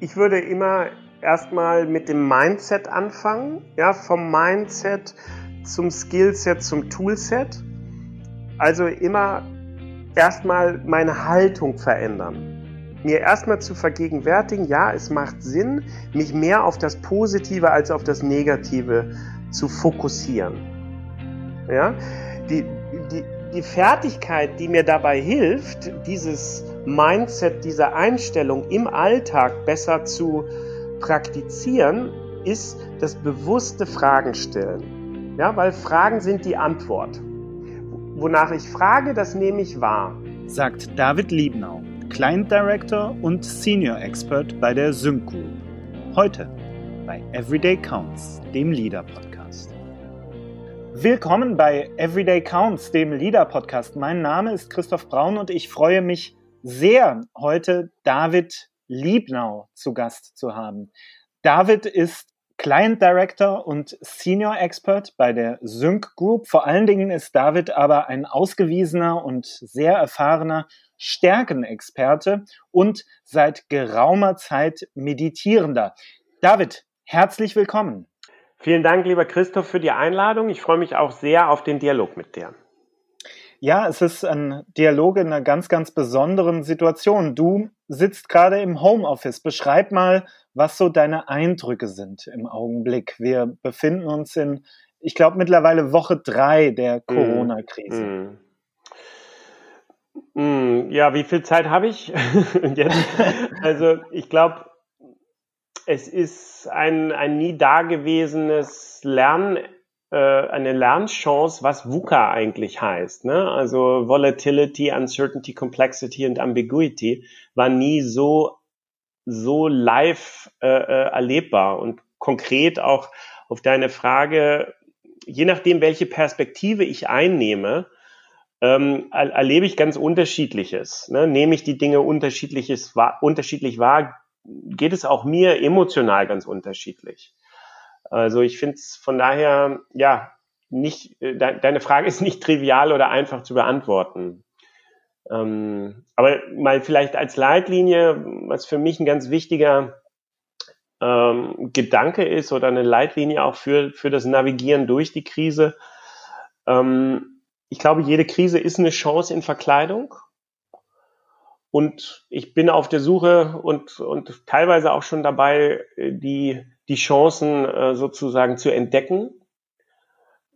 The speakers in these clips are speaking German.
Ich würde immer erstmal mit dem Mindset anfangen, ja, vom Mindset zum Skillset zum Toolset. Also immer erstmal meine Haltung verändern. Mir erstmal zu vergegenwärtigen, ja, es macht Sinn, mich mehr auf das Positive als auf das Negative zu fokussieren. Ja, die, die, die Fertigkeit, die mir dabei hilft, dieses Mindset, diese Einstellung im Alltag besser zu praktizieren, ist das bewusste Fragen stellen. Ja, weil Fragen sind die Antwort. Wonach ich frage, das nehme ich wahr. Sagt David Liebnau, Client Director und Senior Expert bei der Sync Group. Heute bei Everyday Counts, dem Leader Podcast. Willkommen bei Everyday Counts, dem Leader Podcast. Mein Name ist Christoph Braun und ich freue mich sehr, heute David Liebnau zu Gast zu haben. David ist Client Director und Senior Expert bei der Sync Group. Vor allen Dingen ist David aber ein ausgewiesener und sehr erfahrener Stärkenexperte und seit geraumer Zeit Meditierender. David, herzlich willkommen. Vielen Dank, lieber Christoph, für die Einladung. Ich freue mich auch sehr auf den Dialog mit dir. Ja, es ist ein Dialog in einer ganz, ganz besonderen Situation. Du sitzt gerade im Homeoffice. Beschreib mal, was so deine Eindrücke sind im Augenblick. Wir befinden uns in, ich glaube, mittlerweile Woche drei der mhm. Corona-Krise. Mm. Mm. Ja, wie viel Zeit habe ich jetzt? Also ich glaube, es ist ein, ein nie dagewesenes Lernen eine Lernchance, was VUCA eigentlich heißt. Ne? Also Volatility, Uncertainty, Complexity und Ambiguity war nie so so live äh, äh, erlebbar und konkret auch auf deine Frage, je nachdem, welche Perspektive ich einnehme, ähm, er erlebe ich ganz unterschiedliches. Ne? Nehme ich die Dinge unterschiedliches, unterschiedlich wahr, geht es auch mir emotional ganz unterschiedlich. Also ich finde es von daher, ja, nicht, äh, de deine Frage ist nicht trivial oder einfach zu beantworten. Ähm, aber mal vielleicht als Leitlinie, was für mich ein ganz wichtiger ähm, Gedanke ist oder eine Leitlinie auch für, für das Navigieren durch die Krise. Ähm, ich glaube, jede Krise ist eine Chance in Verkleidung. Und ich bin auf der Suche und, und teilweise auch schon dabei, die die Chancen äh, sozusagen zu entdecken.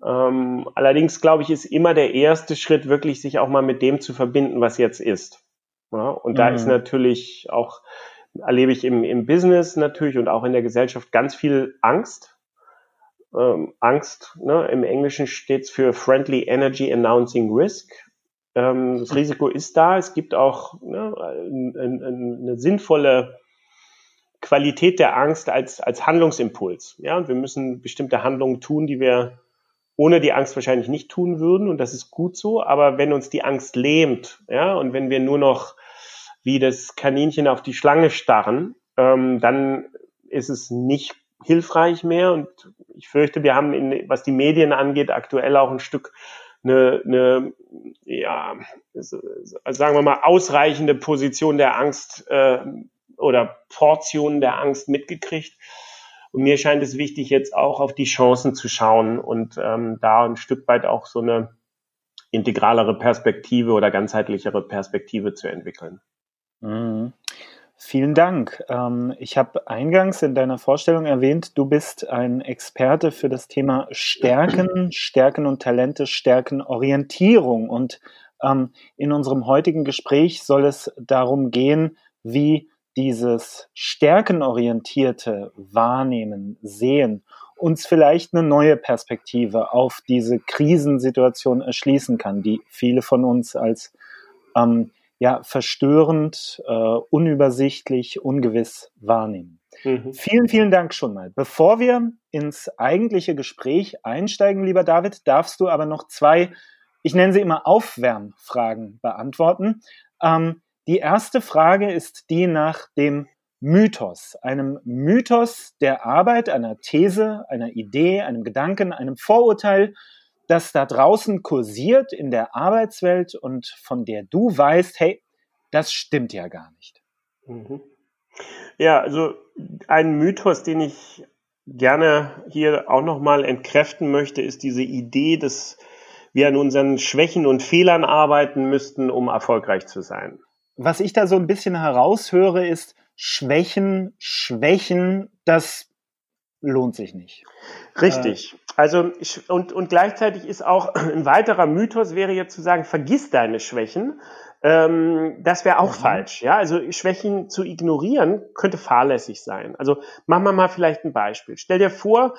Ähm, allerdings glaube ich, ist immer der erste Schritt wirklich, sich auch mal mit dem zu verbinden, was jetzt ist. Ja, und da ist mhm. natürlich auch, erlebe ich im, im Business natürlich und auch in der Gesellschaft ganz viel Angst. Ähm, Angst, ne, im Englischen steht es für Friendly Energy Announcing Risk. Ähm, das Risiko ist da. Es gibt auch ne, eine, sinnvolle Qualität der Angst als, als Handlungsimpuls. Ja, und wir müssen bestimmte Handlungen tun, die wir ohne die Angst wahrscheinlich nicht tun würden. Und das ist gut so. Aber wenn uns die Angst lähmt, ja, und wenn wir nur noch wie das Kaninchen auf die Schlange starren, ähm, dann ist es nicht hilfreich mehr. Und ich fürchte, wir haben, in, was die Medien angeht, aktuell auch ein Stück eine, eine ja, sagen wir mal, ausreichende Position der Angst äh, oder Portionen der Angst mitgekriegt. Und mir scheint es wichtig, jetzt auch auf die Chancen zu schauen und ähm, da ein Stück weit auch so eine integralere Perspektive oder ganzheitlichere Perspektive zu entwickeln. Mhm. Vielen Dank. Ähm, ich habe eingangs in deiner Vorstellung erwähnt, du bist ein Experte für das Thema Stärken, Stärken und Talente, Stärkenorientierung. Und ähm, in unserem heutigen Gespräch soll es darum gehen, wie dieses stärkenorientierte Wahrnehmen, Sehen uns vielleicht eine neue Perspektive auf diese Krisensituation erschließen kann, die viele von uns als ähm, ja, verstörend, äh, unübersichtlich, ungewiss wahrnehmen. Mhm. Vielen, vielen Dank schon mal. Bevor wir ins eigentliche Gespräch einsteigen, lieber David, darfst du aber noch zwei, ich nenne sie immer Aufwärmfragen beantworten. Ähm, die erste Frage ist die nach dem Mythos, einem Mythos der Arbeit, einer These, einer Idee, einem Gedanken, einem Vorurteil, das da draußen kursiert in der Arbeitswelt und von der du weißt, hey, das stimmt ja gar nicht. Mhm. Ja, also ein Mythos, den ich gerne hier auch nochmal entkräften möchte, ist diese Idee, dass wir an unseren Schwächen und Fehlern arbeiten müssten, um erfolgreich zu sein. Was ich da so ein bisschen heraushöre, ist Schwächen, Schwächen, das lohnt sich nicht. Richtig. Äh, also und, und gleichzeitig ist auch ein weiterer Mythos wäre jetzt zu sagen, vergiss deine Schwächen. Ähm, das wäre auch mhm. falsch. Ja, also Schwächen zu ignorieren könnte fahrlässig sein. Also machen wir mal vielleicht ein Beispiel. Stell dir vor,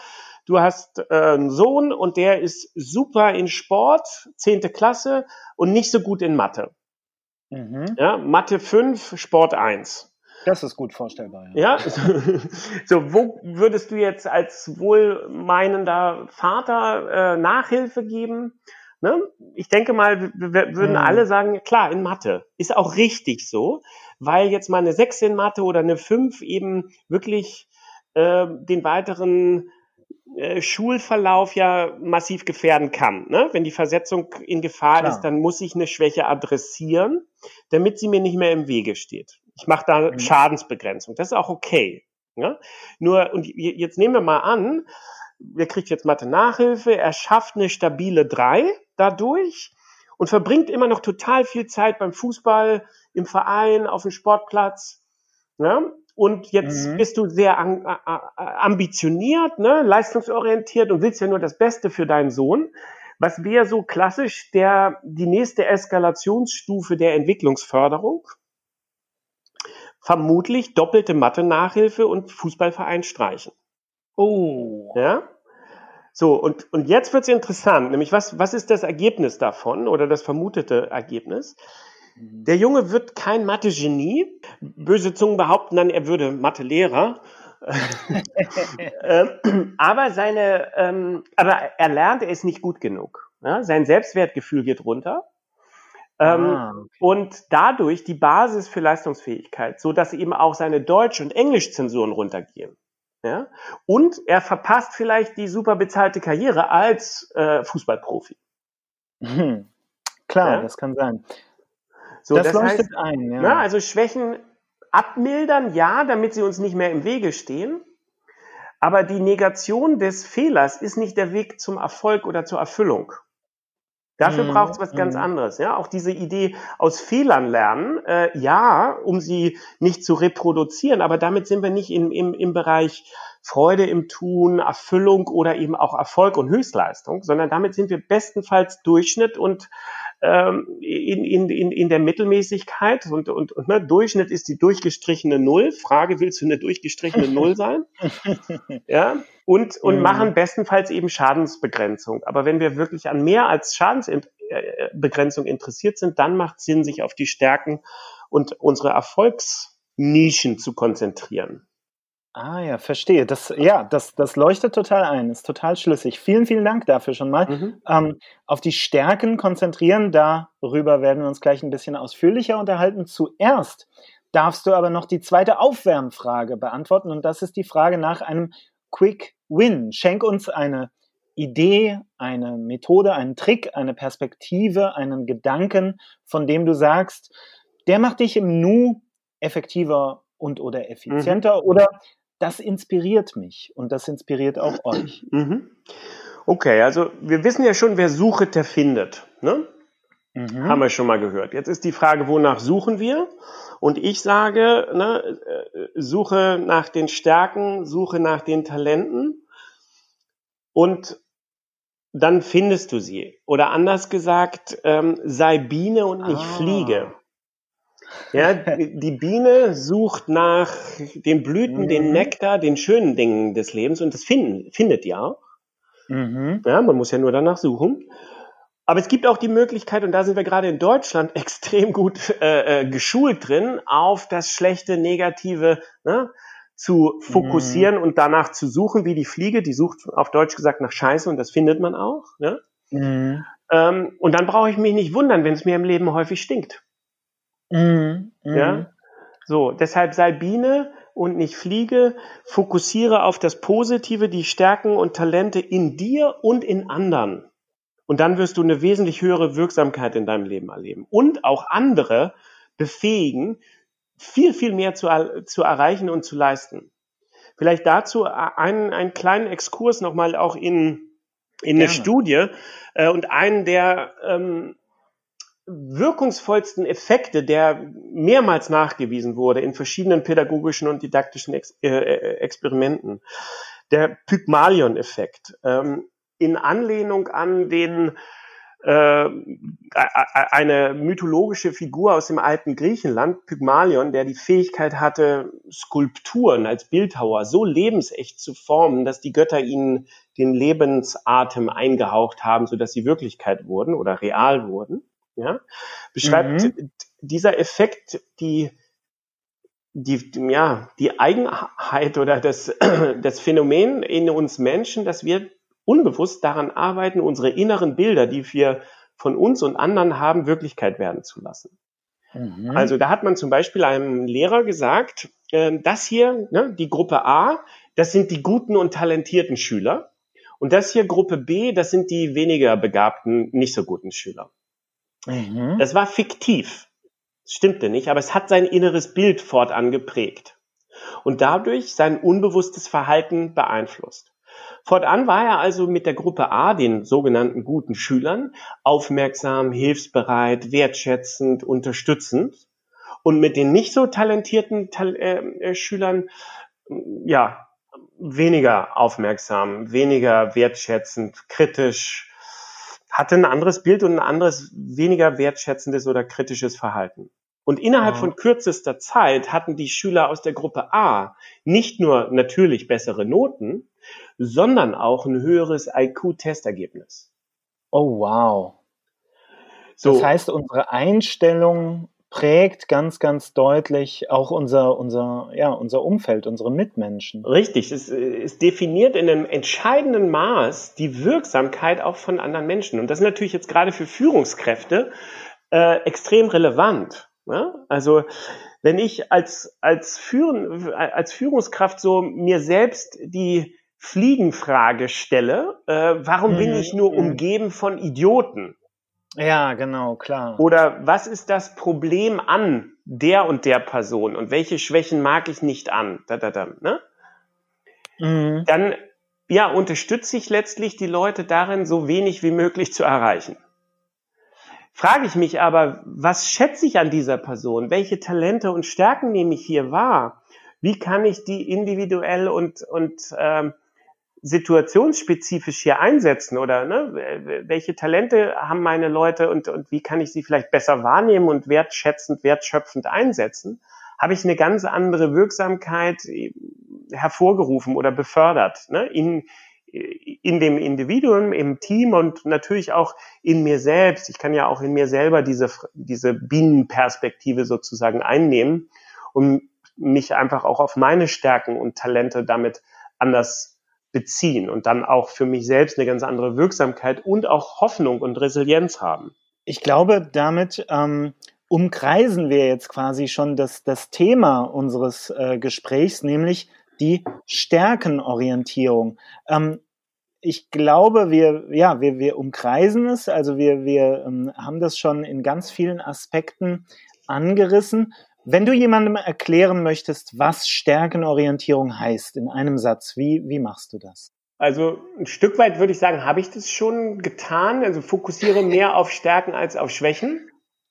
du hast äh, einen Sohn und der ist super in Sport, zehnte Klasse und nicht so gut in Mathe. Mhm. Ja, Mathe 5, Sport 1. Das ist gut vorstellbar. Ja, ja? so wo würdest du jetzt als wohlmeinender Vater äh, Nachhilfe geben? Ne? Ich denke mal, wir würden hm. alle sagen, klar, in Mathe. Ist auch richtig so, weil jetzt mal eine 6 in Mathe oder eine 5 eben wirklich äh, den weiteren äh, Schulverlauf ja massiv gefährden kann. Ne? Wenn die Versetzung in Gefahr Klar. ist, dann muss ich eine Schwäche adressieren, damit sie mir nicht mehr im Wege steht. Ich mache da mhm. Schadensbegrenzung. Das ist auch okay. Ne? Nur, und jetzt nehmen wir mal an, wir kriegt jetzt Mathe-Nachhilfe, er schafft eine stabile 3 dadurch und verbringt immer noch total viel Zeit beim Fußball, im Verein, auf dem Sportplatz. Ja? Und jetzt mhm. bist du sehr ambitioniert, ne, leistungsorientiert und willst ja nur das Beste für deinen Sohn. Was wäre so klassisch der, die nächste Eskalationsstufe der Entwicklungsförderung? Vermutlich doppelte Mathe-Nachhilfe und Fußballverein streichen. Oh. Ja? So, und, und jetzt wird's interessant, nämlich was, was ist das Ergebnis davon oder das vermutete Ergebnis? Mhm. Der Junge wird kein Mathe-Genie. Böse Zungen behaupten dann, er würde Mathe-Lehrer. Ähm, aber seine, ähm, aber er lernt, er ist nicht gut genug. Ja? Sein Selbstwertgefühl geht runter. Ähm, ah, okay. Und dadurch die Basis für Leistungsfähigkeit, so dass eben auch seine Deutsch- und Englischzensuren runtergehen. Ja? Und er verpasst vielleicht die super bezahlte Karriere als äh, Fußballprofi. Hm. Klar, ja? das kann sein. So, das, das leuchtet heißt, ein. Ja. Na, also Schwächen abmildern, ja, damit sie uns nicht mehr im Wege stehen. Aber die Negation des Fehlers ist nicht der Weg zum Erfolg oder zur Erfüllung. Dafür mhm. braucht es was ganz mhm. anderes. Ja, auch diese Idee aus Fehlern lernen, äh, ja, um sie nicht zu reproduzieren, aber damit sind wir nicht im, im, im Bereich Freude im Tun, Erfüllung oder eben auch Erfolg und Höchstleistung, sondern damit sind wir bestenfalls Durchschnitt und ähm, in, in, in, in der Mittelmäßigkeit und, und, und ne, Durchschnitt ist die durchgestrichene Null. Frage, willst du eine durchgestrichene Null sein? ja, und, und mhm. machen bestenfalls eben Schadensbegrenzung. Aber wenn wir wirklich an mehr als Schadensbegrenzung interessiert sind, dann macht Sinn, sich auf die Stärken und unsere Erfolgsnischen zu konzentrieren. Ah ja, verstehe. Das, ja, das, das leuchtet total ein, ist total schlüssig. Vielen, vielen Dank dafür schon mal. Mhm. Ähm, auf die Stärken konzentrieren, darüber werden wir uns gleich ein bisschen ausführlicher unterhalten. Zuerst darfst du aber noch die zweite Aufwärmfrage beantworten und das ist die Frage nach einem Quick Win. Schenk uns eine Idee, eine Methode, einen Trick, eine Perspektive, einen Gedanken, von dem du sagst, der macht dich im Nu effektiver und oder mhm. effizienter mhm. oder das inspiriert mich und das inspiriert auch euch. Mhm. Okay, also wir wissen ja schon, wer sucht, der findet. Ne? Mhm. Haben wir schon mal gehört. Jetzt ist die Frage, wonach suchen wir? Und ich sage, ne, äh, suche nach den Stärken, suche nach den Talenten und dann findest du sie. Oder anders gesagt, ähm, sei Biene und nicht ah. Fliege. Ja, die Biene sucht nach den Blüten, mhm. den Nektar, den schönen Dingen des Lebens und das finden, findet ja. Mhm. Ja, man muss ja nur danach suchen. Aber es gibt auch die Möglichkeit, und da sind wir gerade in Deutschland extrem gut äh, äh, geschult drin, auf das schlechte, negative ne, zu fokussieren mhm. und danach zu suchen, wie die Fliege, die sucht auf Deutsch gesagt nach Scheiße und das findet man auch. Ne? Mhm. Ähm, und dann brauche ich mich nicht wundern, wenn es mir im Leben häufig stinkt. Mhm. Ja? So, deshalb sei Biene und nicht Fliege. Fokussiere auf das Positive, die Stärken und Talente in dir und in anderen. Und dann wirst du eine wesentlich höhere Wirksamkeit in deinem Leben erleben. Und auch andere befähigen, viel, viel mehr zu, zu erreichen und zu leisten. Vielleicht dazu einen, einen kleinen Exkurs nochmal auch in, in eine Studie äh, und einen der ähm, wirkungsvollsten Effekte, der mehrmals nachgewiesen wurde in verschiedenen pädagogischen und didaktischen Ex äh, äh Experimenten. Der Pygmalion-Effekt. Ähm, in Anlehnung an den äh, eine mythologische Figur aus dem alten Griechenland, Pygmalion, der die Fähigkeit hatte, Skulpturen als Bildhauer so lebensecht zu formen, dass die Götter ihnen den Lebensatem eingehaucht haben, sodass sie Wirklichkeit wurden oder real wurden. Ja? Beschreibt mhm. dieser Effekt die die, ja, die Eigenheit oder das, das Phänomen in uns Menschen, dass wir unbewusst daran arbeiten, unsere inneren Bilder, die wir von uns und anderen haben, Wirklichkeit werden zu lassen. Mhm. Also da hat man zum Beispiel einem Lehrer gesagt, äh, das hier, ne, die Gruppe A, das sind die guten und talentierten Schüler. Und das hier Gruppe B, das sind die weniger begabten, nicht so guten Schüler. Mhm. Das war fiktiv. Das stimmte nicht, aber es hat sein inneres Bild fortan geprägt und dadurch sein unbewusstes Verhalten beeinflusst. Fortan war er also mit der Gruppe A, den sogenannten guten Schülern, aufmerksam, hilfsbereit, wertschätzend, unterstützend und mit den nicht so talentierten Tal äh, äh Schülern, ja, weniger aufmerksam, weniger wertschätzend, kritisch, hatte ein anderes Bild und ein anderes, weniger wertschätzendes oder kritisches Verhalten. Und innerhalb von kürzester Zeit hatten die Schüler aus der Gruppe A nicht nur natürlich bessere Noten, sondern auch ein höheres IQ-Testergebnis. Oh, wow. So. Das heißt, unsere Einstellung prägt ganz, ganz deutlich auch unser, unser, ja, unser Umfeld, unsere Mitmenschen. Richtig, es, es definiert in einem entscheidenden Maß die Wirksamkeit auch von anderen Menschen. Und das ist natürlich jetzt gerade für Führungskräfte äh, extrem relevant. Ja? Also wenn ich als, als, Führen, als Führungskraft so mir selbst die Fliegenfrage stelle, äh, warum mhm. bin ich nur mhm. umgeben von Idioten? Ja, genau, klar. Oder was ist das Problem an der und der Person und welche Schwächen mag ich nicht an? Da, da, da, ne? Mhm. Dann ja, unterstütze ich letztlich die Leute darin, so wenig wie möglich zu erreichen. Frage ich mich aber, was schätze ich an dieser Person? Welche Talente und Stärken nehme ich hier wahr? Wie kann ich die individuell und, und ähm, situationsspezifisch hier einsetzen oder ne, welche Talente haben meine Leute und, und wie kann ich sie vielleicht besser wahrnehmen und wertschätzend, wertschöpfend einsetzen, habe ich eine ganz andere Wirksamkeit äh, hervorgerufen oder befördert ne, in, in dem Individuum, im Team und natürlich auch in mir selbst. Ich kann ja auch in mir selber diese, diese Bienenperspektive sozusagen einnehmen und mich einfach auch auf meine Stärken und Talente damit anders beziehen und dann auch für mich selbst eine ganz andere Wirksamkeit und auch Hoffnung und Resilienz haben. Ich glaube, damit ähm, umkreisen wir jetzt quasi schon das, das Thema unseres äh, Gesprächs, nämlich die Stärkenorientierung. Ähm, ich glaube, wir, ja, wir, wir umkreisen es, also wir, wir ähm, haben das schon in ganz vielen Aspekten angerissen. Wenn du jemandem erklären möchtest, was Stärkenorientierung heißt in einem Satz, wie, wie machst du das? Also ein Stück weit würde ich sagen, habe ich das schon getan. Also fokussiere mehr auf Stärken als auf Schwächen.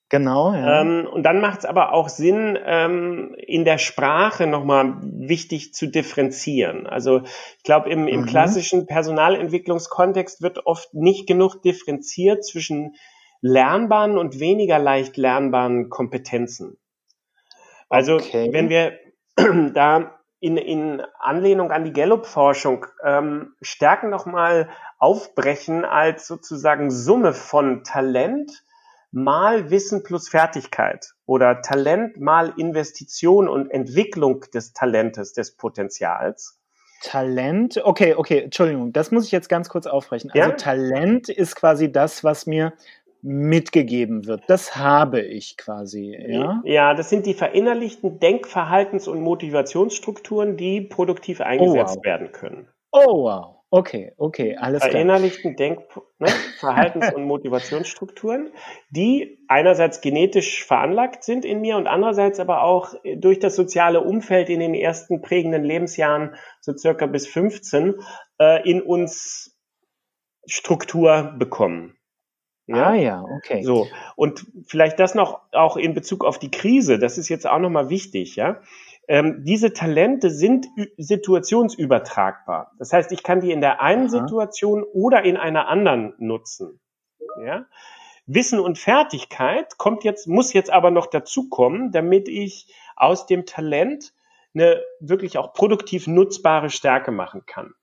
Genau. Ja. Ähm, und dann macht es aber auch Sinn, ähm, in der Sprache nochmal wichtig zu differenzieren. Also ich glaube, im, im mhm. klassischen Personalentwicklungskontext wird oft nicht genug differenziert zwischen lernbaren und weniger leicht lernbaren Kompetenzen. Also okay. wenn wir da in, in Anlehnung an die Gallup-Forschung ähm, Stärken nochmal aufbrechen als sozusagen Summe von Talent mal Wissen plus Fertigkeit oder Talent mal Investition und Entwicklung des Talentes, des Potenzials. Talent, okay, okay, Entschuldigung, das muss ich jetzt ganz kurz aufbrechen. Also ja? Talent ist quasi das, was mir mitgegeben wird. Das habe ich quasi. Ja, ja das sind die verinnerlichten Denkverhaltens- und Motivationsstrukturen, die produktiv eingesetzt oh, wow. werden können. Oh wow. Okay, okay, alles klar. Verinnerlichten Denk-, ne, Verhaltens- und Motivationsstrukturen, die einerseits genetisch veranlagt sind in mir und andererseits aber auch durch das soziale Umfeld in den ersten prägenden Lebensjahren, so circa bis 15, äh, in uns Struktur bekommen. Ja? Ah ja, okay. So und vielleicht das noch auch in Bezug auf die Krise. Das ist jetzt auch noch mal wichtig, ja. Ähm, diese Talente sind situationsübertragbar. Das heißt, ich kann die in der einen Aha. Situation oder in einer anderen nutzen. Ja? Wissen und Fertigkeit kommt jetzt, muss jetzt aber noch dazukommen, damit ich aus dem Talent eine wirklich auch produktiv nutzbare Stärke machen kann.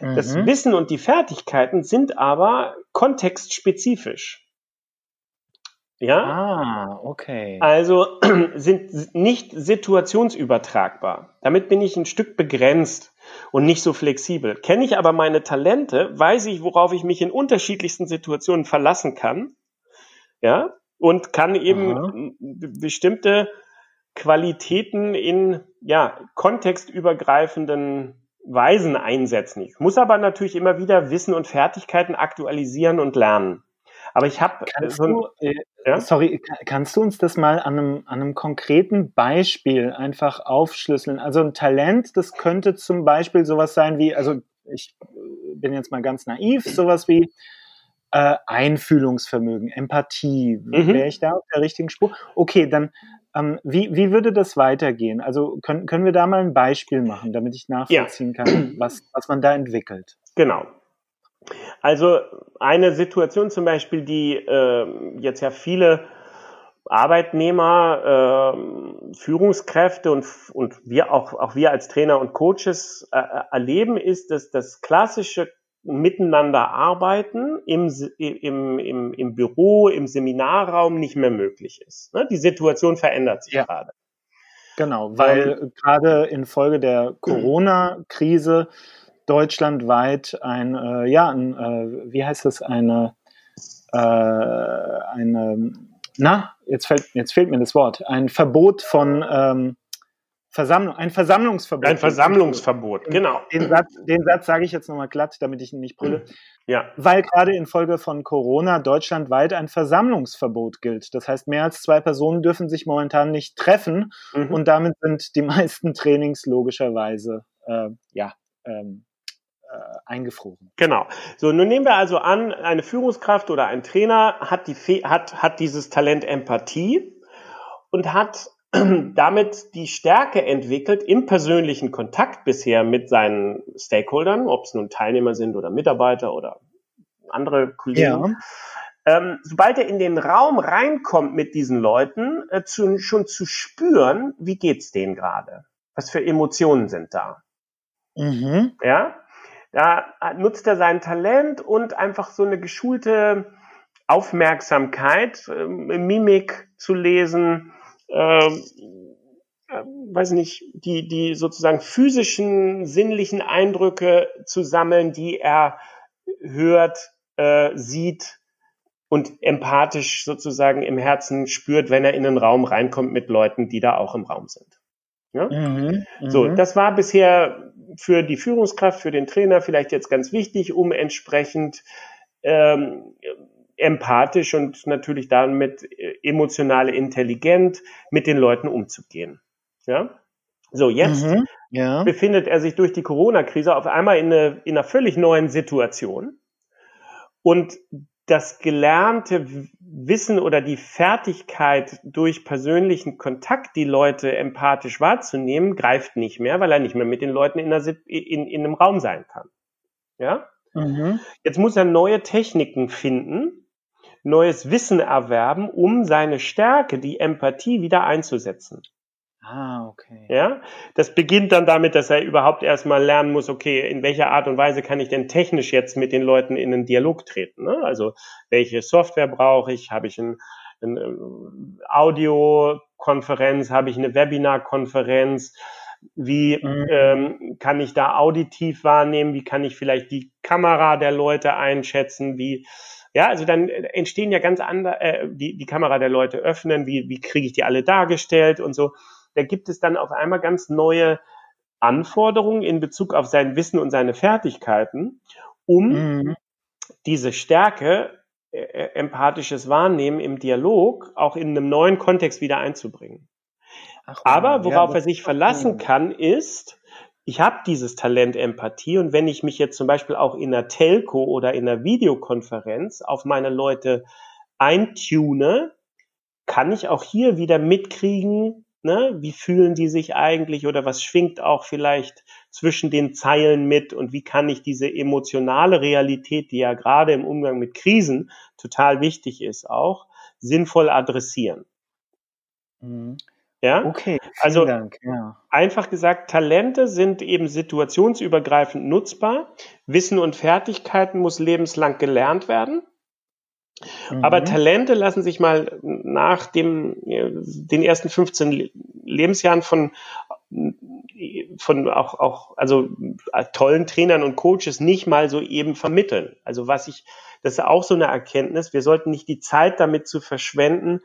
Mhm. Das Wissen und die Fertigkeiten sind aber kontextspezifisch. Ja? Ah, okay. Also sind nicht situationsübertragbar. Damit bin ich ein Stück begrenzt und nicht so flexibel. Kenne ich aber meine Talente, weiß ich, worauf ich mich in unterschiedlichsten Situationen verlassen kann. Ja? Und kann eben Aha. bestimmte Qualitäten in ja, kontextübergreifenden Weisen einsetzen. Ich muss aber natürlich immer wieder Wissen und Fertigkeiten aktualisieren und lernen. Aber ich habe so ein, äh, ja? sorry, kannst du uns das mal an einem, an einem konkreten Beispiel einfach aufschlüsseln? Also ein Talent, das könnte zum Beispiel sowas sein wie, also ich bin jetzt mal ganz naiv, sowas wie äh, Einfühlungsvermögen, Empathie. Mhm. Wäre ich da auf der richtigen Spur? Okay, dann ähm, wie, wie würde das weitergehen? Also können, können wir da mal ein Beispiel machen, damit ich nachvollziehen ja. kann, was, was man da entwickelt? Genau. Also eine Situation zum Beispiel, die äh, jetzt ja viele Arbeitnehmer, äh, Führungskräfte und, und wir auch, auch wir als Trainer und Coaches äh, erleben, ist, dass das klassische Miteinander arbeiten im, im, im, im Büro, im Seminarraum nicht mehr möglich ist. Ne? Die Situation verändert sich ja. gerade. Genau, weil ähm, gerade infolge der Corona-Krise deutschlandweit ein, äh, ja, ein, äh, wie heißt es, eine, äh, eine, na, jetzt fällt, jetzt fehlt mir das Wort, ein Verbot von ähm, Versammlung, ein Versammlungsverbot. Ein Versammlungsverbot, genau. Den Satz, den Satz sage ich jetzt nochmal glatt, damit ich ihn nicht brülle. Ja. Weil gerade infolge von Corona deutschlandweit ein Versammlungsverbot gilt. Das heißt, mehr als zwei Personen dürfen sich momentan nicht treffen mhm. und damit sind die meisten Trainings logischerweise äh, ja, ähm, äh, eingefroren. Genau. So, nun nehmen wir also an, eine Führungskraft oder ein Trainer hat, die, hat, hat dieses Talent Empathie und hat damit die Stärke entwickelt im persönlichen Kontakt bisher mit seinen Stakeholdern, ob es nun Teilnehmer sind oder Mitarbeiter oder andere Kollegen. Ja. Ähm, sobald er in den Raum reinkommt mit diesen Leuten, äh, zu, schon zu spüren, wie geht's denen gerade? Was für Emotionen sind da? Mhm. Ja, da nutzt er sein Talent und einfach so eine geschulte Aufmerksamkeit, äh, Mimik zu lesen, ähm, äh, weiß nicht, die, die sozusagen physischen, sinnlichen Eindrücke zu sammeln, die er hört, äh, sieht und empathisch sozusagen im Herzen spürt, wenn er in einen Raum reinkommt mit Leuten, die da auch im Raum sind. Ja? Mhm, so, mhm. das war bisher für die Führungskraft, für den Trainer vielleicht jetzt ganz wichtig, um entsprechend ähm, empathisch und natürlich damit äh, emotional intelligent mit den Leuten umzugehen. Ja? So, jetzt mhm, ja. befindet er sich durch die Corona-Krise auf einmal in, eine, in einer völlig neuen Situation. Und das gelernte Wissen oder die Fertigkeit durch persönlichen Kontakt, die Leute empathisch wahrzunehmen, greift nicht mehr, weil er nicht mehr mit den Leuten in, einer, in, in einem Raum sein kann. Ja? Mhm. Jetzt muss er neue Techniken finden, neues Wissen erwerben, um seine Stärke, die Empathie wieder einzusetzen. Ah, okay. Ja, das beginnt dann damit, dass er überhaupt erstmal lernen muss, okay, in welcher Art und Weise kann ich denn technisch jetzt mit den Leuten in einen Dialog treten? Ne? Also, welche Software brauche ich? Habe ich ein, eine ähm, Audiokonferenz? Habe ich eine Webinarkonferenz? Wie mhm. ähm, kann ich da auditiv wahrnehmen? Wie kann ich vielleicht die Kamera der Leute einschätzen? Wie ja, also dann entstehen ja ganz andere, äh, die, die Kamera der Leute öffnen, wie, wie kriege ich die alle dargestellt und so da gibt es dann auf einmal ganz neue Anforderungen in Bezug auf sein Wissen und seine Fertigkeiten, um mhm. diese Stärke, äh, äh, empathisches Wahrnehmen im Dialog auch in einem neuen Kontext wieder einzubringen. Ach, Aber worauf ja, er sich verlassen kann, ist, ich habe dieses Talent Empathie und wenn ich mich jetzt zum Beispiel auch in einer Telco oder in einer Videokonferenz auf meine Leute eintune, kann ich auch hier wieder mitkriegen, ne, wie fühlen die sich eigentlich oder was schwingt auch vielleicht zwischen den Zeilen mit und wie kann ich diese emotionale Realität, die ja gerade im Umgang mit Krisen total wichtig ist, auch sinnvoll adressieren. Mhm. Ja, okay. Also Dank. Ja. einfach gesagt, Talente sind eben situationsübergreifend nutzbar. Wissen und Fertigkeiten muss lebenslang gelernt werden. Mhm. Aber Talente lassen sich mal nach dem, den ersten 15 Lebensjahren von, von auch, auch, also tollen Trainern und Coaches nicht mal so eben vermitteln. Also was ich, das ist auch so eine Erkenntnis. Wir sollten nicht die Zeit damit zu verschwenden,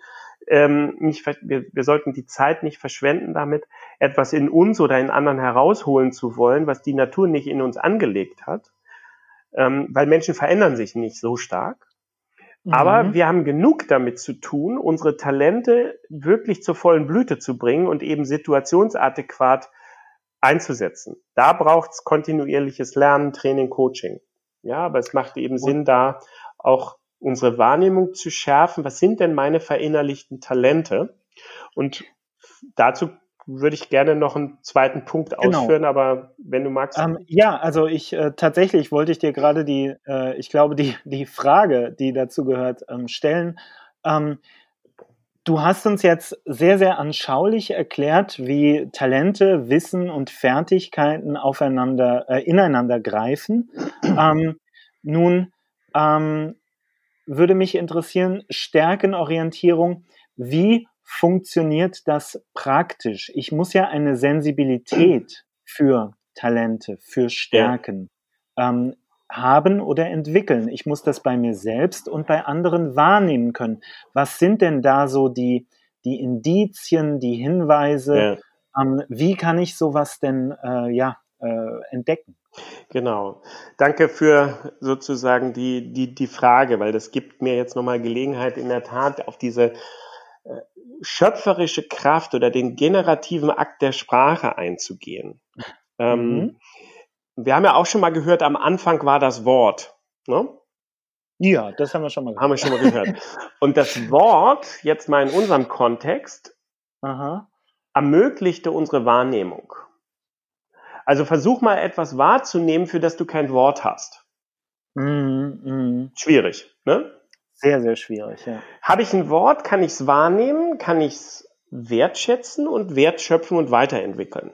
ähm, nicht, wir, wir sollten die Zeit nicht verschwenden damit, etwas in uns oder in anderen herausholen zu wollen, was die Natur nicht in uns angelegt hat. Ähm, weil Menschen verändern sich nicht so stark. Aber mhm. wir haben genug damit zu tun, unsere Talente wirklich zur vollen Blüte zu bringen und eben situationsadäquat einzusetzen. Da braucht es kontinuierliches Lernen, Training, Coaching. Ja, aber es macht eben Sinn, da auch unsere Wahrnehmung zu schärfen. Was sind denn meine verinnerlichten Talente? Und dazu würde ich gerne noch einen zweiten Punkt genau. ausführen, aber wenn du magst. Ähm, ja, also ich äh, tatsächlich wollte ich dir gerade die, äh, ich glaube, die, die Frage, die dazu gehört, ähm, stellen. Ähm, du hast uns jetzt sehr, sehr anschaulich erklärt, wie Talente, Wissen und Fertigkeiten aufeinander, äh, ineinander greifen. Ähm, nun ähm, würde mich interessieren, Stärkenorientierung, wie funktioniert das praktisch? Ich muss ja eine Sensibilität für Talente, für Stärken ähm, haben oder entwickeln. Ich muss das bei mir selbst und bei anderen wahrnehmen können. Was sind denn da so die, die Indizien, die Hinweise? Ja. Ähm, wie kann ich sowas denn äh, ja, entdecken? Genau. Danke für sozusagen die, die, die Frage, weil das gibt mir jetzt nochmal Gelegenheit, in der Tat auf diese äh, schöpferische Kraft oder den generativen Akt der Sprache einzugehen. Ähm, mhm. wir haben ja auch schon mal gehört, am Anfang war das Wort. Ne? Ja, das haben wir schon mal gehört. Haben wir schon mal gehört. Und das Wort, jetzt mal in unserem Kontext, Aha. ermöglichte unsere Wahrnehmung. Also versuch mal etwas wahrzunehmen, für das du kein Wort hast. Mhm, mh. Schwierig, ne? Sehr, sehr schwierig, ja. Habe ich ein Wort, kann ich es wahrnehmen, kann ich es wertschätzen und wertschöpfen und weiterentwickeln.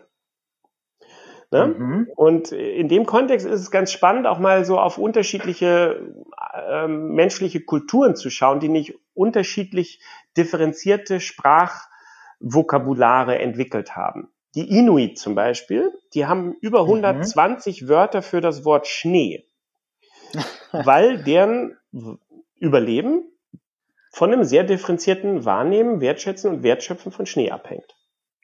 Ne? Mhm. Und in dem Kontext ist es ganz spannend, auch mal so auf unterschiedliche äh, menschliche Kulturen zu schauen, die nicht unterschiedlich differenzierte Sprachvokabulare entwickelt haben. Die Inuit zum Beispiel, die haben über 120 mhm. Wörter für das Wort Schnee, weil deren Überleben von einem sehr differenzierten Wahrnehmen, Wertschätzen und Wertschöpfen von Schnee abhängt.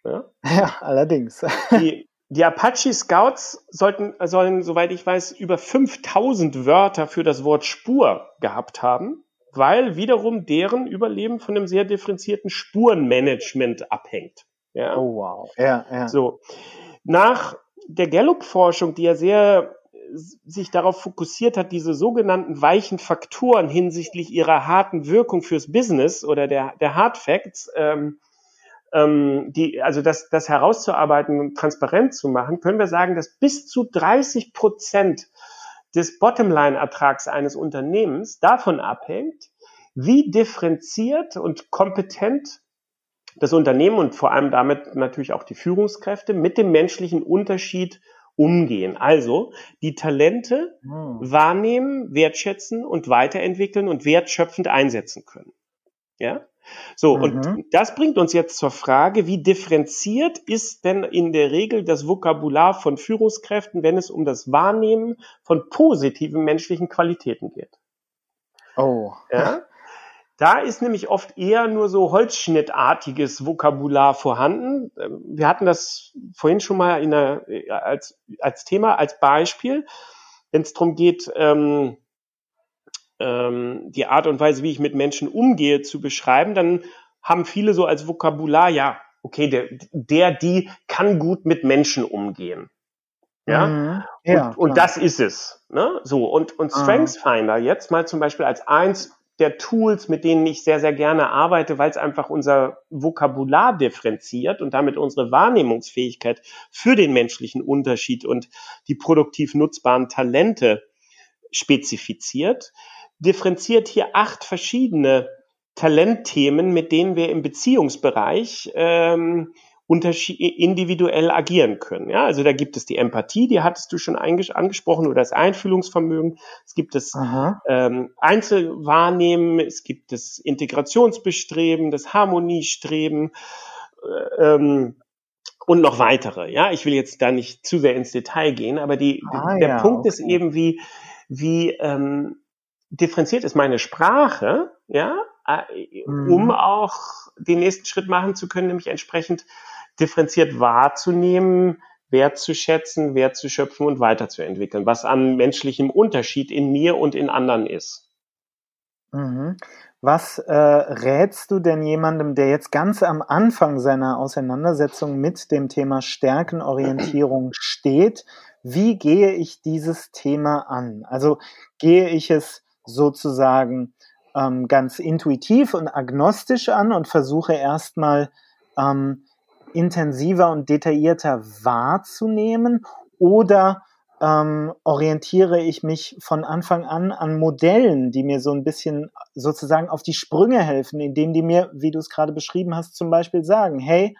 Ja, ja allerdings. Die, die Apache Scouts sollten, sollen, soweit ich weiß, über 5000 Wörter für das Wort Spur gehabt haben, weil wiederum deren Überleben von einem sehr differenzierten Spurenmanagement abhängt. Ja. Oh wow. Ja, ja. So. Nach der Gallup-Forschung, die ja sehr sich darauf fokussiert hat, diese sogenannten weichen Faktoren hinsichtlich ihrer harten Wirkung fürs Business oder der, der Hard Facts, ähm, ähm, die, also das, das herauszuarbeiten und transparent zu machen, können wir sagen, dass bis zu 30 Prozent des Bottomline-Ertrags eines Unternehmens davon abhängt, wie differenziert und kompetent das Unternehmen und vor allem damit natürlich auch die Führungskräfte mit dem menschlichen Unterschied umgehen. Also die Talente hm. wahrnehmen, wertschätzen und weiterentwickeln und wertschöpfend einsetzen können. Ja? So, mhm. und das bringt uns jetzt zur Frage, wie differenziert ist denn in der Regel das Vokabular von Führungskräften, wenn es um das Wahrnehmen von positiven menschlichen Qualitäten geht? Oh. Ja? Da ist nämlich oft eher nur so holzschnittartiges Vokabular vorhanden. Ähm, wir hatten das vorhin schon mal in der, als, als Thema, als Beispiel, wenn es darum geht, ähm, ähm, die Art und Weise, wie ich mit Menschen umgehe, zu beschreiben, dann haben viele so als Vokabular, ja, okay, der, der die kann gut mit Menschen umgehen. Ja, mhm. ja und, und, das ist es. Ne? So, und, und Strengths Finder jetzt mal zum Beispiel als eins der Tools, mit denen ich sehr, sehr gerne arbeite, weil es einfach unser Vokabular differenziert und damit unsere Wahrnehmungsfähigkeit für den menschlichen Unterschied und die produktiv nutzbaren Talente spezifiziert, differenziert hier acht verschiedene Talentthemen, mit denen wir im Beziehungsbereich ähm, individuell agieren können. Ja, also da gibt es die Empathie, die hattest du schon angesprochen, oder das Einfühlungsvermögen. Es gibt das ähm, Einzelwahrnehmen, es gibt das Integrationsbestreben, das Harmoniestreben äh, ähm, und noch weitere. Ja, ich will jetzt da nicht zu sehr ins Detail gehen, aber die, ah, der ja, Punkt okay. ist eben, wie, wie ähm, differenziert ist meine Sprache, ja, äh, um mhm. auch den nächsten Schritt machen zu können, nämlich entsprechend differenziert wahrzunehmen, wertzuschätzen, wertzuschöpfen und weiterzuentwickeln, was an menschlichem Unterschied in mir und in anderen ist. Mhm. Was äh, rätst du denn jemandem, der jetzt ganz am Anfang seiner Auseinandersetzung mit dem Thema Stärkenorientierung steht? Wie gehe ich dieses Thema an? Also gehe ich es sozusagen ähm, ganz intuitiv und agnostisch an und versuche erstmal ähm, intensiver und detaillierter wahrzunehmen oder ähm, orientiere ich mich von Anfang an an Modellen, die mir so ein bisschen sozusagen auf die Sprünge helfen, indem die mir, wie du es gerade beschrieben hast, zum Beispiel sagen, hey,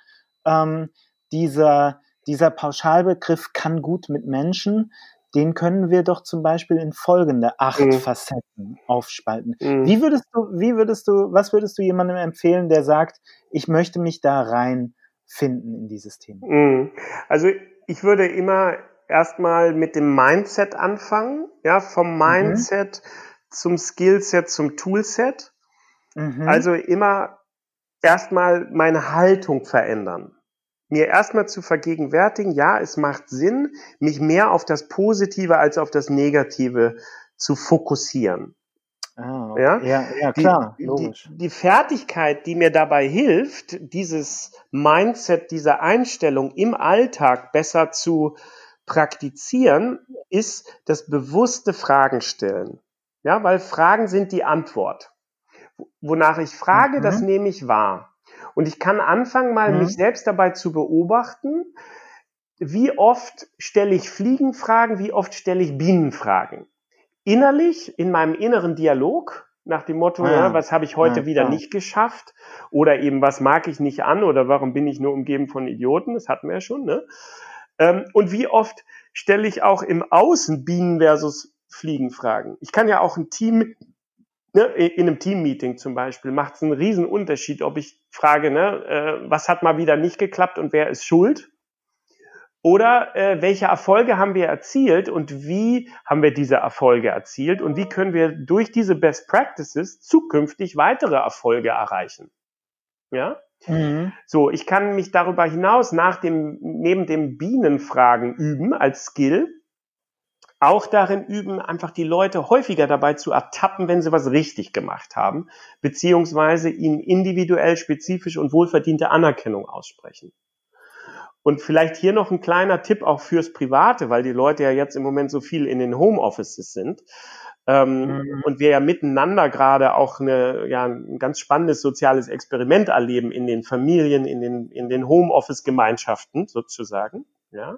ähm, dieser, dieser Pauschalbegriff kann gut mit Menschen, den können wir doch zum Beispiel in folgende acht mhm. Facetten aufspalten. Mhm. Wie würdest du, wie würdest du, was würdest du jemandem empfehlen, der sagt, ich möchte mich da rein finden in dieses Thema? Mhm. Also ich würde immer erstmal mit dem Mindset anfangen, ja, vom mhm. Mindset mhm. zum Skillset zum Toolset. Mhm. Also immer erstmal meine Haltung verändern. Mir erstmal zu vergegenwärtigen, ja, es macht Sinn, mich mehr auf das Positive als auf das Negative zu fokussieren. Ah, okay. ja? ja, ja, klar, die, logisch. Die, die Fertigkeit, die mir dabei hilft, dieses Mindset, diese Einstellung im Alltag besser zu praktizieren, ist das bewusste Fragen stellen. Ja, weil Fragen sind die Antwort. Wonach ich frage, mhm. das nehme ich wahr. Und ich kann anfangen, mal mhm. mich selbst dabei zu beobachten, wie oft stelle ich Fliegenfragen, wie oft stelle ich Bienenfragen innerlich in meinem inneren Dialog nach dem Motto, ah, ja, was habe ich heute ja, wieder ja. nicht geschafft oder eben was mag ich nicht an oder warum bin ich nur umgeben von Idioten, das hatten wir ja schon, ne? Ähm, und wie oft stelle ich auch im Außen Bienen versus Fliegen Fragen. Ich kann ja auch ein Team, ne, in einem Teammeeting zum Beispiel, macht es einen riesen Unterschied, ob ich frage, ne, äh, was hat mal wieder nicht geklappt und wer ist schuld? Oder äh, welche Erfolge haben wir erzielt und wie haben wir diese Erfolge erzielt und wie können wir durch diese Best Practices zukünftig weitere Erfolge erreichen? Ja? Mhm. So, ich kann mich darüber hinaus nach dem, neben dem Bienenfragen üben als Skill, auch darin üben, einfach die Leute häufiger dabei zu ertappen, wenn sie was richtig gemacht haben, beziehungsweise ihnen individuell, spezifisch und wohlverdiente Anerkennung aussprechen. Und vielleicht hier noch ein kleiner Tipp auch fürs Private, weil die Leute ja jetzt im Moment so viel in den Homeoffices sind. Ähm, mhm. Und wir ja miteinander gerade auch eine, ja, ein ganz spannendes soziales Experiment erleben in den Familien, in den, in den Homeoffice-Gemeinschaften sozusagen. Ja.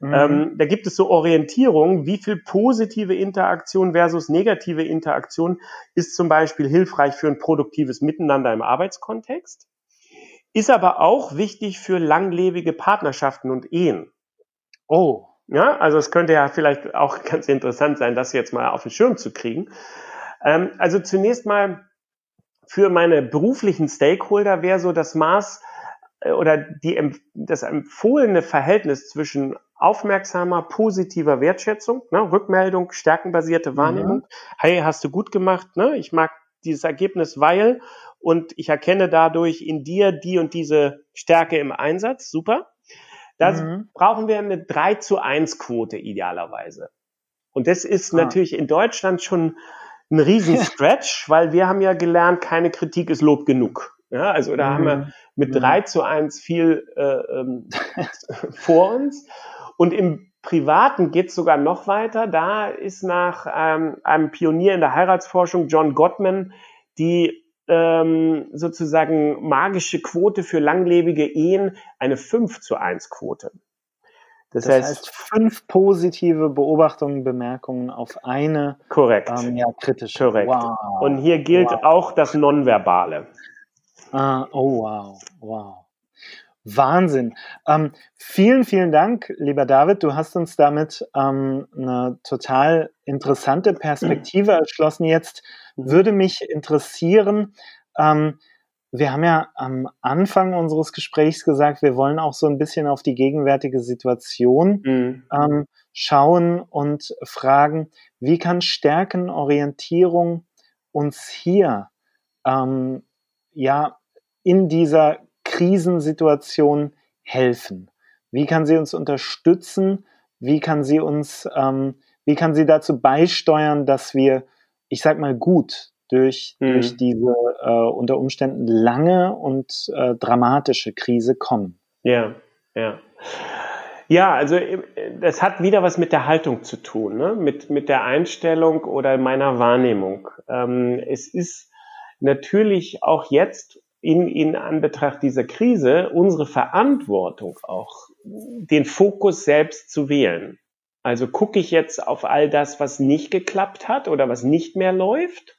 Mhm. Ähm, da gibt es so Orientierungen, wie viel positive Interaktion versus negative Interaktion ist zum Beispiel hilfreich für ein produktives Miteinander im Arbeitskontext ist aber auch wichtig für langlebige Partnerschaften und Ehen. Oh. Ja, also es könnte ja vielleicht auch ganz interessant sein, das jetzt mal auf den Schirm zu kriegen. Ähm, also zunächst mal für meine beruflichen Stakeholder wäre so das Maß äh, oder die, das empfohlene Verhältnis zwischen aufmerksamer, positiver Wertschätzung, ne, Rückmeldung, stärkenbasierte Wahrnehmung. Mhm. Hey, hast du gut gemacht, ne? Ich mag dieses Ergebnis, weil und ich erkenne dadurch in dir die und diese Stärke im Einsatz. Super. Da mhm. brauchen wir eine 3 zu 1 Quote idealerweise. Und das ist ah. natürlich in Deutschland schon ein Riesen-Stretch, weil wir haben ja gelernt, keine Kritik ist Lob genug. Ja, also da mhm. haben wir mhm. mit 3 mhm. zu 1 viel äh, ähm, vor uns. Und im Privaten geht es sogar noch weiter. Da ist nach ähm, einem Pionier in der Heiratsforschung, John Gottman, die ähm, sozusagen magische Quote für langlebige Ehen eine 5 zu 1 Quote. Das, das heißt, heißt, fünf positive Beobachtungen, Bemerkungen auf eine korrekt. Ähm, ja, kritische. Korrekt. Wow. Und hier gilt wow. auch das Nonverbale. Ah, oh wow, wow. Wahnsinn. Ähm, vielen, vielen Dank, lieber David. Du hast uns damit ähm, eine total interessante Perspektive erschlossen. Jetzt würde mich interessieren, ähm, wir haben ja am Anfang unseres Gesprächs gesagt, wir wollen auch so ein bisschen auf die gegenwärtige Situation mhm. ähm, schauen und fragen, wie kann Stärkenorientierung uns hier ähm, ja in dieser Krisensituation helfen? Wie kann sie uns unterstützen? Wie kann sie uns, ähm, wie kann sie dazu beisteuern, dass wir, ich sag mal, gut durch, mhm. durch diese äh, unter Umständen lange und äh, dramatische Krise kommen. Ja, ja. Ja, also das hat wieder was mit der Haltung zu tun, ne? mit, mit der Einstellung oder meiner Wahrnehmung. Ähm, es ist natürlich auch jetzt in, in Anbetracht dieser Krise unsere Verantwortung auch, den Fokus selbst zu wählen. Also gucke ich jetzt auf all das, was nicht geklappt hat oder was nicht mehr läuft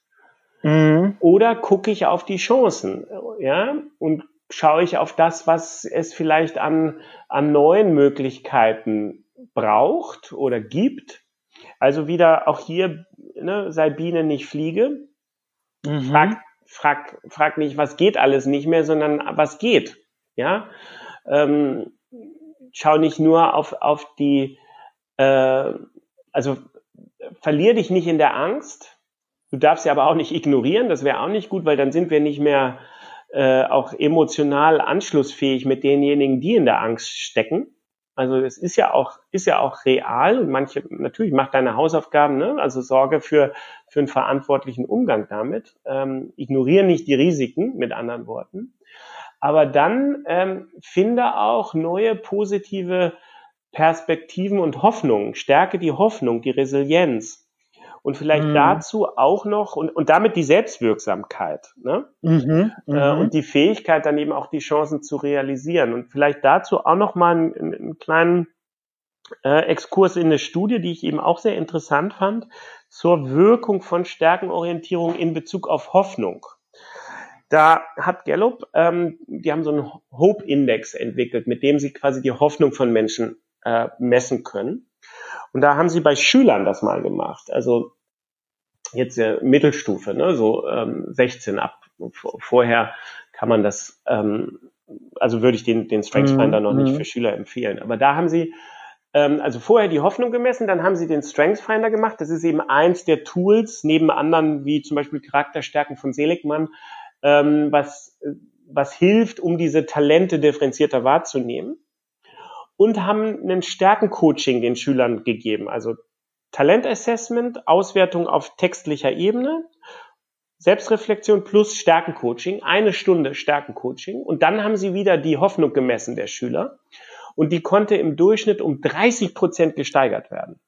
Mhm. Oder gucke ich auf die Chancen, ja, und schaue ich auf das, was es vielleicht an, an neuen Möglichkeiten braucht oder gibt. Also wieder auch hier, ne, sei Biene nicht Fliege. Mhm. Frag, frag, frag nicht, was geht alles nicht mehr, sondern was geht. Ja, ähm, schau nicht nur auf, auf die, äh, also verlier dich nicht in der Angst, Du darfst sie aber auch nicht ignorieren, das wäre auch nicht gut, weil dann sind wir nicht mehr äh, auch emotional anschlussfähig mit denjenigen, die in der Angst stecken. Also es ist ja auch ist ja auch real und manche natürlich macht deine Hausaufgaben, ne? also sorge für für einen verantwortlichen Umgang damit. Ähm, ignoriere nicht die Risiken, mit anderen Worten. Aber dann ähm, finde auch neue positive Perspektiven und Hoffnungen. Stärke die Hoffnung, die Resilienz und vielleicht mhm. dazu auch noch und, und damit die Selbstwirksamkeit ne? Mhm, äh, mhm. und die Fähigkeit dann eben auch die Chancen zu realisieren und vielleicht dazu auch noch mal einen, einen kleinen äh, Exkurs in eine Studie, die ich eben auch sehr interessant fand, zur Wirkung von Stärkenorientierung in Bezug auf Hoffnung. Da hat Gallup, ähm, die haben so einen Hope-Index entwickelt, mit dem sie quasi die Hoffnung von Menschen äh, messen können. Und da haben sie bei Schülern das mal gemacht. Also jetzt der Mittelstufe, ne, so ähm, 16 ab. Vorher kann man das, ähm, also würde ich den, den Strengths Finder mhm. noch nicht mhm. für Schüler empfehlen. Aber da haben sie ähm, also vorher die Hoffnung gemessen, dann haben sie den Strengths Finder gemacht. Das ist eben eins der Tools, neben anderen wie zum Beispiel Charakterstärken von Seligmann, ähm, was, was hilft, um diese Talente differenzierter wahrzunehmen und haben einen Stärkencoaching den Schülern gegeben. Also Talentassessment, Auswertung auf textlicher Ebene, Selbstreflexion plus Stärkencoaching, eine Stunde Stärkencoaching. Und dann haben sie wieder die Hoffnung gemessen der Schüler. Und die konnte im Durchschnitt um 30 Prozent gesteigert werden.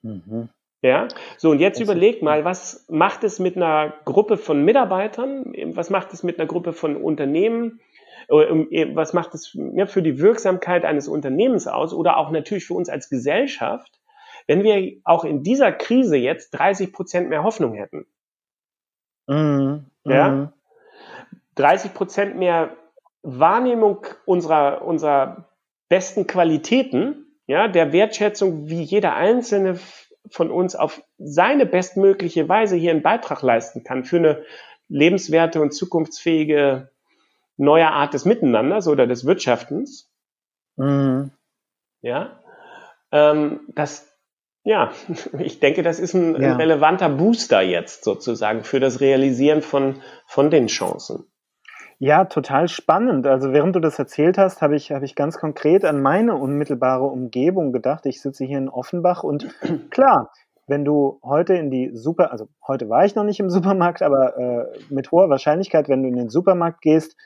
Mhm. Ja, so und jetzt überlegt mal, was macht es mit einer Gruppe von Mitarbeitern, was macht es mit einer Gruppe von Unternehmen, was macht es für die Wirksamkeit eines Unternehmens aus oder auch natürlich für uns als Gesellschaft, wenn wir auch in dieser Krise jetzt 30 Prozent mehr Hoffnung hätten. Mhm. Ja? 30 mhm. Prozent mehr Wahrnehmung unserer, unserer besten Qualitäten, ja, der Wertschätzung, wie jeder einzelne von uns auf seine bestmögliche Weise hier einen Beitrag leisten kann für eine lebenswerte und zukunftsfähige neue Art des Miteinanders oder des Wirtschaftens. Mhm. Ja, ähm, das, ja, ich denke, das ist ein, ja. ein, relevanter Booster jetzt sozusagen für das Realisieren von, von den Chancen. Ja, total spannend. Also während du das erzählt hast, habe ich, habe ich ganz konkret an meine unmittelbare Umgebung gedacht. Ich sitze hier in Offenbach und klar, wenn du heute in die Super, also heute war ich noch nicht im Supermarkt, aber äh, mit hoher Wahrscheinlichkeit, wenn du in den Supermarkt gehst,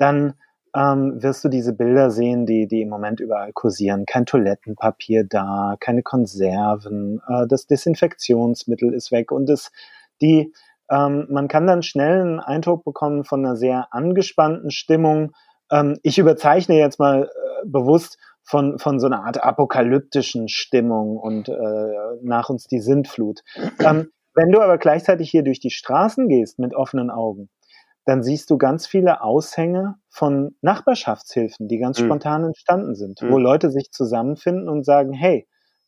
dann ähm, wirst du diese Bilder sehen, die, die im Moment überall kursieren. Kein Toilettenpapier da, keine Konserven, äh, das Desinfektionsmittel ist weg und das, die, ähm, man kann dann schnell einen Eindruck bekommen von einer sehr angespannten Stimmung. Ähm, ich überzeichne jetzt mal äh, bewusst von, von so einer Art apokalyptischen Stimmung und äh, nach uns die Sintflut. Ähm, wenn du aber gleichzeitig hier durch die Straßen gehst mit offenen Augen, dann siehst du ganz viele Aushänge von Nachbarschaftshilfen, die ganz mhm. spontan entstanden sind, mhm. wo Leute sich zusammenfinden und sagen, hey,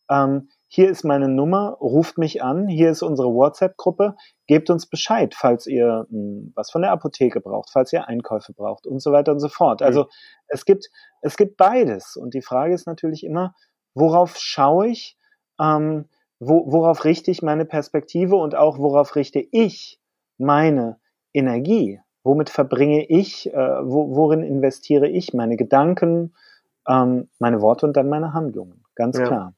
ähm, hier ist meine Nummer, ruft mich an, hier ist unsere WhatsApp-Gruppe, gebt uns Bescheid, falls ihr mh, hm, was von der Apotheke braucht, falls ihr Einkäufe braucht und so weiter und so fort. Mhm. Also es gibt, es gibt beides. Und die Frage ist natürlich immer, worauf schaue ich, ähm, wo, worauf richte ich meine Perspektive und auch worauf richte ich meine Energie? Womit verbringe ich, äh, wo, worin investiere ich meine Gedanken, ähm, meine Worte und dann meine Handlungen? Ganz ja. klar.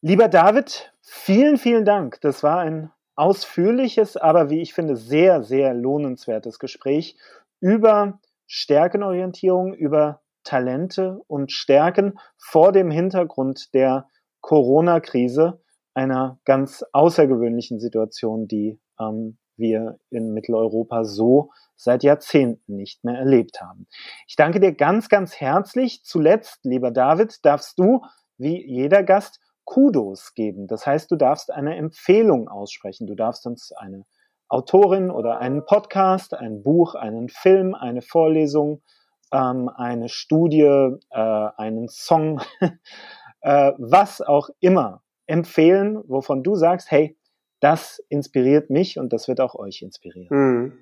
Lieber David, vielen, vielen Dank. Das war ein ausführliches, aber wie ich finde, sehr, sehr lohnenswertes Gespräch über Stärkenorientierung, über Talente und Stärken vor dem Hintergrund der Corona-Krise, einer ganz außergewöhnlichen Situation, die ähm, wir in Mitteleuropa so seit Jahrzehnten nicht mehr erlebt haben. Ich danke dir ganz, ganz herzlich. Zuletzt, lieber David, darfst du, wie jeder Gast, Kudos geben. Das heißt, du darfst eine Empfehlung aussprechen. Du darfst uns eine Autorin oder einen Podcast, ein Buch, einen Film, eine Vorlesung, ähm, eine Studie, äh, einen Song, äh, was auch immer empfehlen, wovon du sagst, hey, das inspiriert mich und das wird auch euch inspirieren. Hm.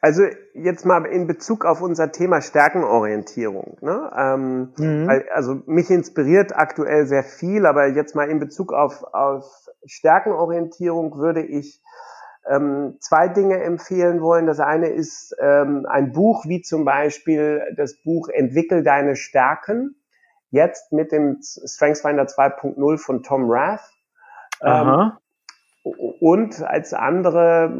Also jetzt mal in Bezug auf unser Thema Stärkenorientierung. Ne? Ähm, mhm. also mich inspiriert aktuell sehr viel, aber jetzt mal in Bezug auf, auf Stärkenorientierung würde ich ähm, zwei Dinge empfehlen wollen. Das eine ist ähm, ein Buch wie zum Beispiel das Buch Entwickel deine Stärken. Jetzt mit dem StrengthsFinder 2.0 von Tom Rath. Ähm, und als andere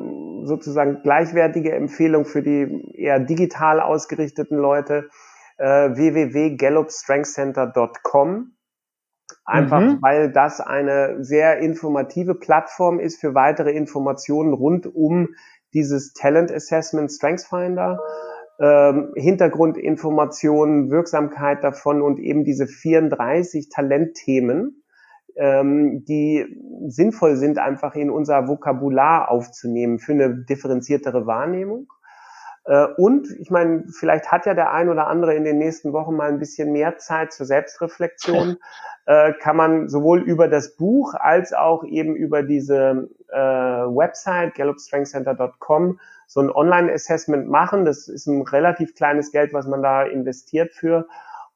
sozusagen gleichwertige Empfehlung für die eher digital ausgerichteten Leute äh, www.gallupstrengthcenter.com. Einfach mhm. weil das eine sehr informative Plattform ist für weitere Informationen rund um dieses Talent Assessment StrengthsFinder. Ähm, Hintergrundinformationen, Wirksamkeit davon und eben diese 34 Talentthemen ähm, die sinnvoll sind, einfach in unser Vokabular aufzunehmen für eine differenziertere Wahrnehmung. Äh, und ich meine, vielleicht hat ja der ein oder andere in den nächsten Wochen mal ein bisschen mehr Zeit zur Selbstreflexion. äh, kann man sowohl über das Buch als auch eben über diese äh, Website gallupstrengthcenter.com so ein Online-Assessment machen. Das ist ein relativ kleines Geld, was man da investiert für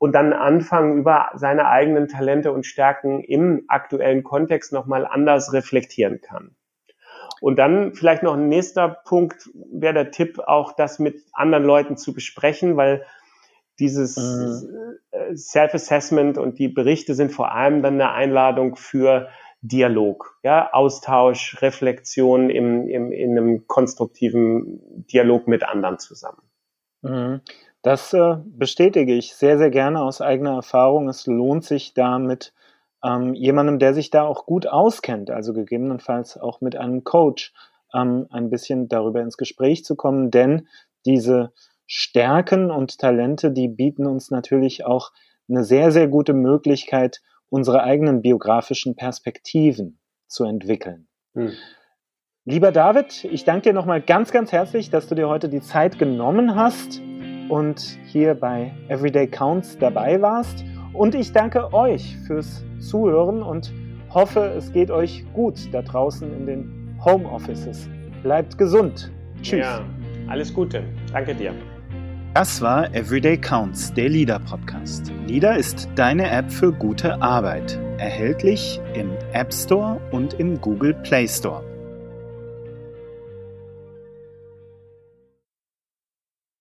und dann anfangen, über seine eigenen Talente und Stärken im aktuellen Kontext nochmal anders reflektieren kann. Und dann vielleicht noch ein nächster Punkt wäre der Tipp, auch das mit anderen Leuten zu besprechen, weil dieses mhm. Äh, Self-Assessment und die Berichte sind vor allem dann eine Einladung für Dialog, ja, Austausch, Reflexion im, im, in einem konstruktiven Dialog mit anderen zusammen. Mhm. Das äh, bestätige ich sehr, sehr gerne aus eigener Erfahrung. Es lohnt sich da mit ähm, jemandem, der sich da auch gut auskennt, also gegebenenfalls auch mit einem Coach, ähm, ein bisschen darüber ins Gespräch zu kommen, denn diese Stärken und Talente, die bieten uns natürlich auch eine sehr, sehr gute Möglichkeit, unsere eigenen biografischen Perspektiven zu entwickeln. Hm. Lieber David, ich danke dir nochmal ganz, ganz herzlich, dass du dir heute die Zeit genommen hast und hier bei Everyday Counts dabei warst. Und ich danke euch fürs Zuhören und hoffe, es geht euch gut da draußen in den Home Offices. Bleibt gesund. Tschüss. Ja, alles Gute. Danke dir. Das war Everyday Counts, der Leader Podcast. Leader ist deine App für gute Arbeit. Erhältlich im App Store und im Google Play Store.